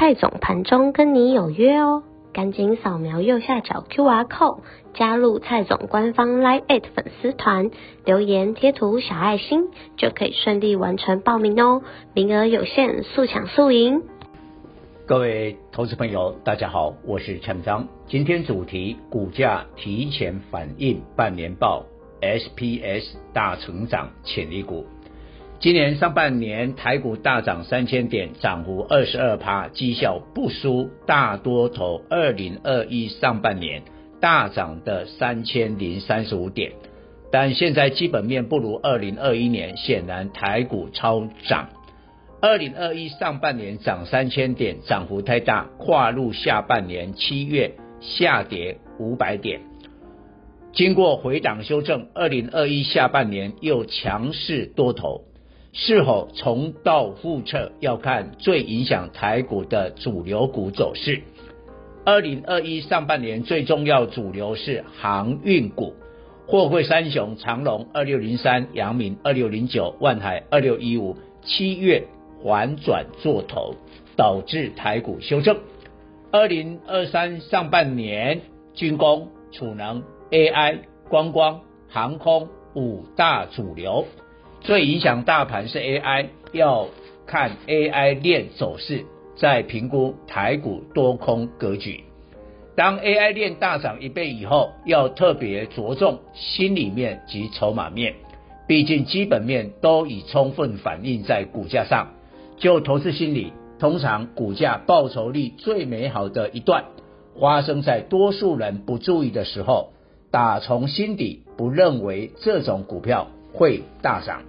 蔡总盘中跟你有约哦，赶紧扫描右下角 QR code 加入蔡总官方 Live 粉丝团，留言贴图小爱心就可以顺利完成报名哦，名额有限，速抢速赢。各位投资朋友，大家好，我是陈章，今天主题股价提前反映半年报，SPS 大成长潜力股。今年上半年台股大涨三千点，涨幅二十二趴，绩效不输大多头二零二一上半年大涨的三千零三十五点。但现在基本面不如二零二一年，显然台股超涨。二零二一上半年涨三千点，涨幅太大，跨入下半年七月下跌五百点。经过回档修正，二零二一下半年又强势多头。是否重蹈覆辙，要看最影响台股的主流股走势。二零二一上半年最重要主流是航运股，货柜三雄长荣二六零三、阳明二六零九、万海二六一五，七月反转做头，导致台股修正。二零二三上半年军工、储能、AI、观光、航空五大主流。最影响大盘是 AI，要看 AI 链走势，再评估台股多空格局。当 AI 链大涨一倍以后，要特别着重心理面及筹码面，毕竟基本面都已充分反映在股价上。就投资心理，通常股价报酬率最美好的一段，发生在多数人不注意的时候，打从心底不认为这种股票会大涨。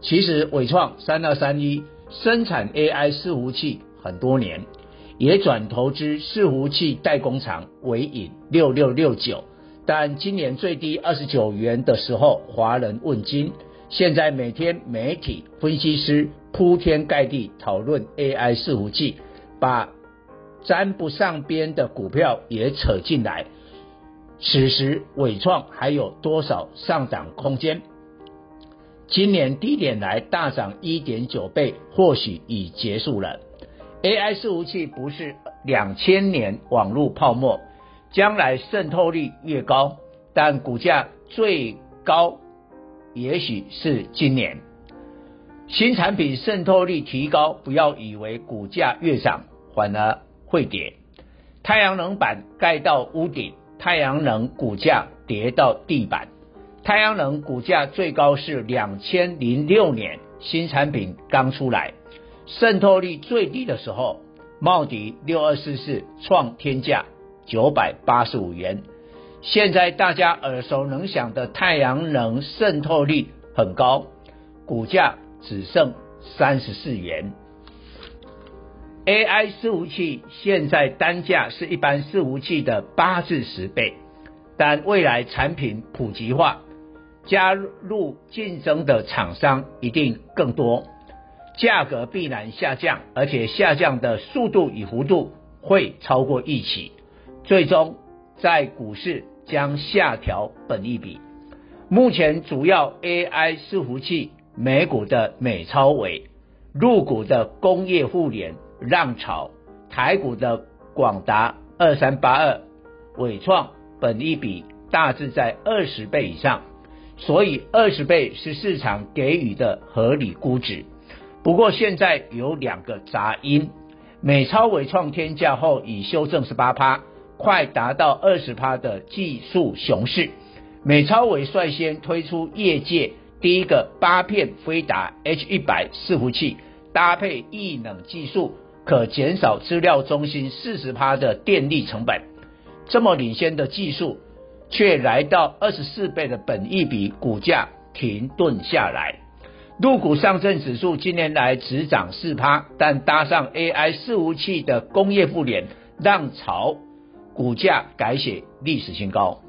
其实伟创三二三一生产 AI 伺服器很多年，也转投资伺服器代工厂纬颖六六六九，但今年最低二十九元的时候，华人问津。现在每天媒体分析师铺天盖地讨论 AI 伺服器，把沾不上边的股票也扯进来。此时伟创还有多少上涨空间？今年低点来大涨一点九倍，或许已结束了。AI 伺服器不是两千年网络泡沫，将来渗透率越高，但股价最高也许是今年。新产品渗透率提高，不要以为股价越涨反而会跌。太阳能板盖到屋顶，太阳能股价跌到地板。太阳能股价最高是两千零六年新产品刚出来，渗透率最低的时候，茂迪六二四四创天价九百八十五元。现在大家耳熟能详的太阳能渗透率很高，股价只剩三十四元。AI 伺服器现在单价是一般伺服器的八至十倍，但未来产品普及化。加入竞争的厂商一定更多，价格必然下降，而且下降的速度与幅度会超过预期，最终在股市将下调本益比。目前主要 AI 伺服器美股的美超微，陆股的工业互联浪潮，台股的广达二三八二，伟创本益比大致在二十倍以上。所以二十倍是市场给予的合理估值，不过现在有两个杂音，美超伟创天价后已修正十八趴，快达到二十趴的技术熊市。美超伟率先推出业界第一个八片飞达 H 一百伺服器，搭配异冷技术，可减少资料中心四十趴的电力成本。这么领先的技术。却来到二十四倍的本益比，股价停顿下来。陆股上证指数近年来只涨四趴，但搭上 AI 伺服器的工业互联，浪潮股价改写历史新高。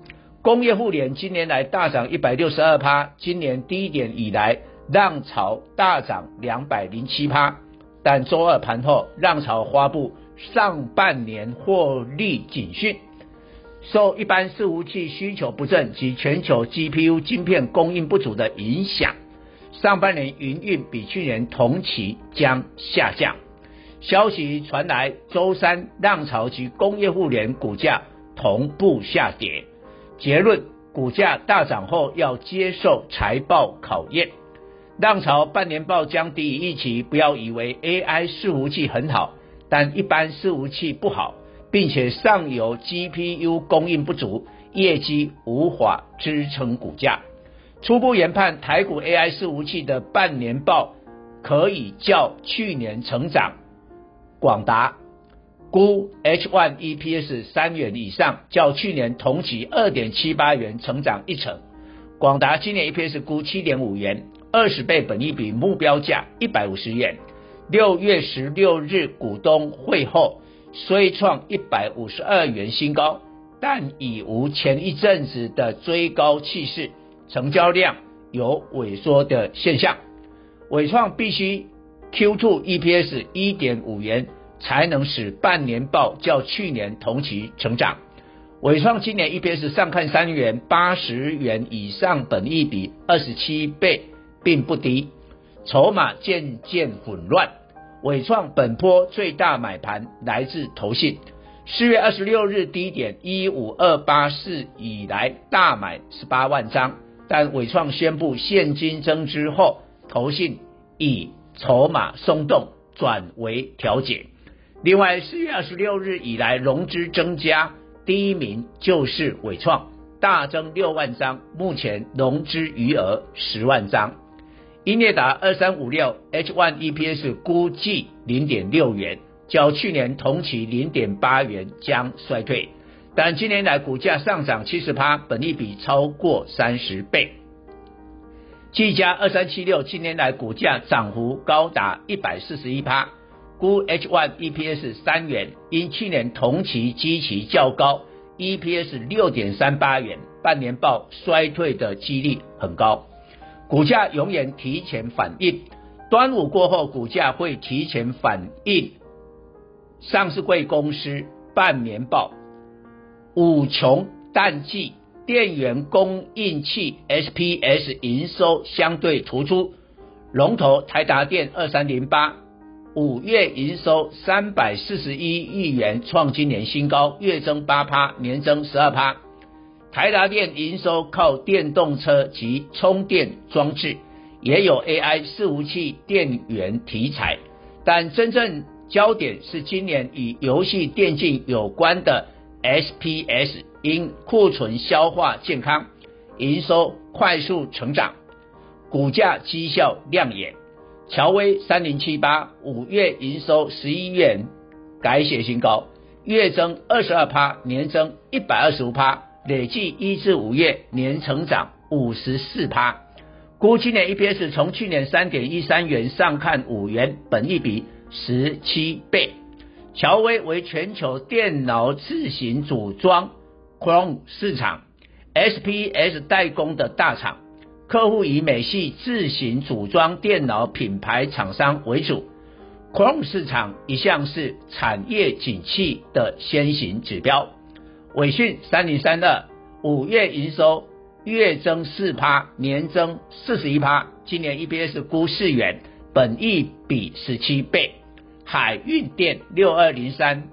工业互联今年来大涨一百六十二趴，今年低点以来浪潮大涨两百零七趴。但周二盘后，浪潮发布上半年获利警讯，受一般伺服器需求不振及全球 GPU 晶片供应不足的影响，上半年营运比去年同期将下降。消息传来，周三浪潮及工业互联股价同步下跌。结论：股价大涨后要接受财报考验。浪潮半年报将低于预期，不要以为 AI 伺服器很好，但一般伺服器不好，并且上游 GPU 供应不足，业绩无法支撑股价。初步研判，台股 AI 伺服器的半年报可以较去年成长。广达估 H1 EPS 三元以上，较去年同期二点七八元成长一成。广达今年 EPS 估七点五元。二十倍本益比目标价一百五十元，六月十六日股东会后虽创一百五十二元新高，但已无前一阵子的追高气势，成交量有萎缩的现象。伟创必须 Q2 EPS 一点五元，才能使半年报较去年同期成长。伟创今年 EPS 上看三元，八十元以上本益比二十七倍。并不低，筹码渐渐混乱。伟创本波最大买盘来自投信，四月二十六日低点一五二八四以来大买十八万张，但伟创宣布现金增资后，投信以筹码松动转为调解。另外，四月二十六日以来融资增加，第一名就是伟创，大增六万张，目前融资余额十万张。英业达二三五六 H1 EPS 估计零点六元，较去年同期零点八元将衰退，但今年来股价上涨七十趴，本益比超过三十倍。技嘉二三七六今年来股价涨幅高达一百四十一趴，估 H1 EPS 三元，因去年同期基期较高，EPS 六点三八元，半年报衰退的几率很高。股价永远提前反应，端午过后股价会提前反应。上市贵公司半年报，五穷淡季，电源供应器 SPS 营收相对突出。龙头台达电二三零八，五月营收三百四十一亿元，创今年新高，月增八趴，年增十二趴。台达电营收靠电动车及充电装置，也有 AI 伺服器电源题材，但真正焦点是今年与游戏电竞有关的 SPS，因库存消化健康，营收快速成长，股价绩效亮眼。乔威三零七八五月营收十一元，改写新高，月增二十二趴，年增一百二十五趴。累计一至五月年成长五十四趴，估今年 EPS 从去年三点一三元上看五元，本一比十七倍。乔威为全球电脑自行组装 Chrome 市场 SPS 代工的大厂，客户以美系自行组装电脑品牌厂商为主。Chrome 市场一向是产业景气的先行指标。伟讯三零三二五月营收月增四趴，年增四十一趴，今年 EPS 估四元，本益比十七倍。海运电六二零三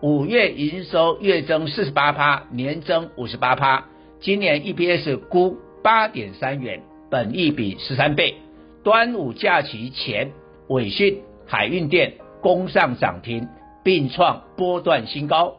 五月营收月增四十八趴，年增五十八趴，今年 EPS 估八点三元，本益比十三倍。端午假期前，伟讯、海运电攻上涨停，并创波段新高。